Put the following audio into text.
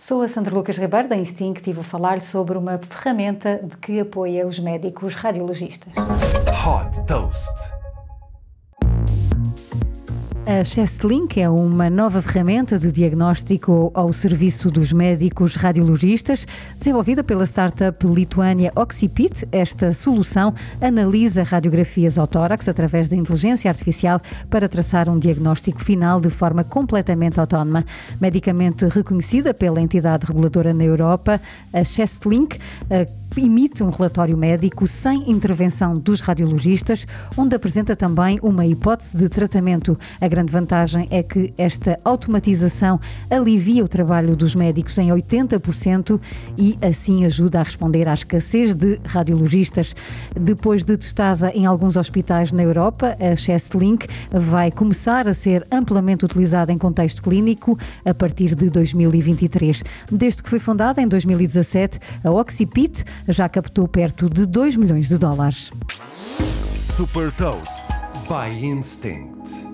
Sou a Sandra Lucas Ribeiro da Instinct e vou falar sobre uma ferramenta de que apoia os médicos radiologistas. Hot Toast. A ChestLink é uma nova ferramenta de diagnóstico ao serviço dos médicos radiologistas, desenvolvida pela startup lituânia Oxipit. Esta solução analisa radiografias ao tórax através da inteligência artificial para traçar um diagnóstico final de forma completamente autónoma. Medicamente reconhecida pela entidade reguladora na Europa, a ChestLink emite um relatório médico sem intervenção dos radiologistas, onde apresenta também uma hipótese de tratamento. A grande vantagem é que esta automatização alivia o trabalho dos médicos em 80% e assim ajuda a responder à escassez de radiologistas. Depois de testada em alguns hospitais na Europa, a ChestLink vai começar a ser amplamente utilizada em contexto clínico a partir de 2023. Desde que foi fundada em 2017, a Oxipit já captou perto de 2 milhões de dólares. Super Toast by Instinct.